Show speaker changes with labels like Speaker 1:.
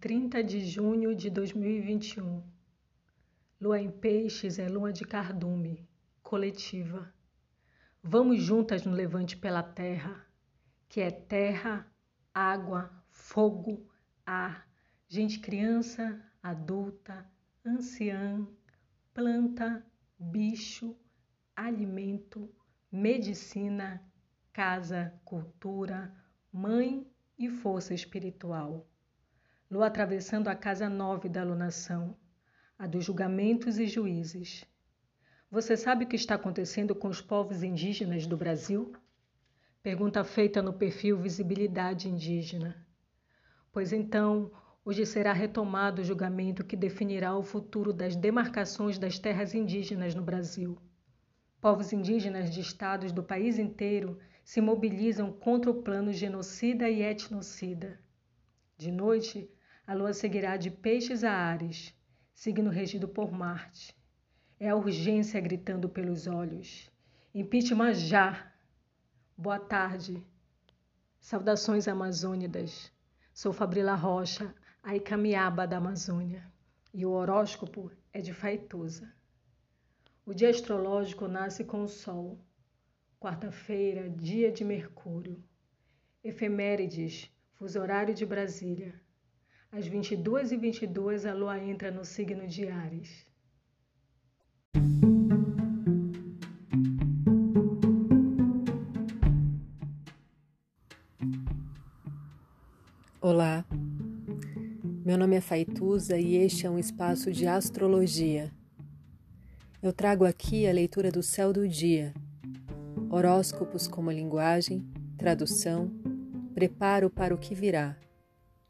Speaker 1: 30 de junho de 2021. Lua em Peixes é lua de cardume, coletiva. Vamos juntas no levante pela terra, que é terra, água, fogo, ar, gente criança, adulta, anciã, planta, bicho, alimento, medicina, casa, cultura, mãe e força espiritual. Lua atravessando a casa nove da alunação, a dos julgamentos e juízes. Você sabe o que está acontecendo com os povos indígenas do Brasil? Pergunta feita no perfil Visibilidade Indígena. Pois então, hoje será retomado o julgamento que definirá o futuro das demarcações das terras indígenas no Brasil. Povos indígenas de estados do país inteiro se mobilizam contra o plano genocida e etnocida. De noite, a lua seguirá de peixes a Ares, signo regido por Marte. É a urgência gritando pelos olhos. Impeachment já! Boa tarde. Saudações amazônidas. Sou Fabrila Rocha, a Icamiaba da Amazônia, e o horóscopo é de Faituza. O dia astrológico nasce com o Sol. Quarta-feira, dia de Mercúrio. Efemérides, fuso horário de Brasília. Às 22h22, a lua entra no signo de Ares.
Speaker 2: Olá, meu nome é Faituza e este é um espaço de astrologia. Eu trago aqui a leitura do céu do dia, horóscopos como linguagem, tradução, preparo para o que virá,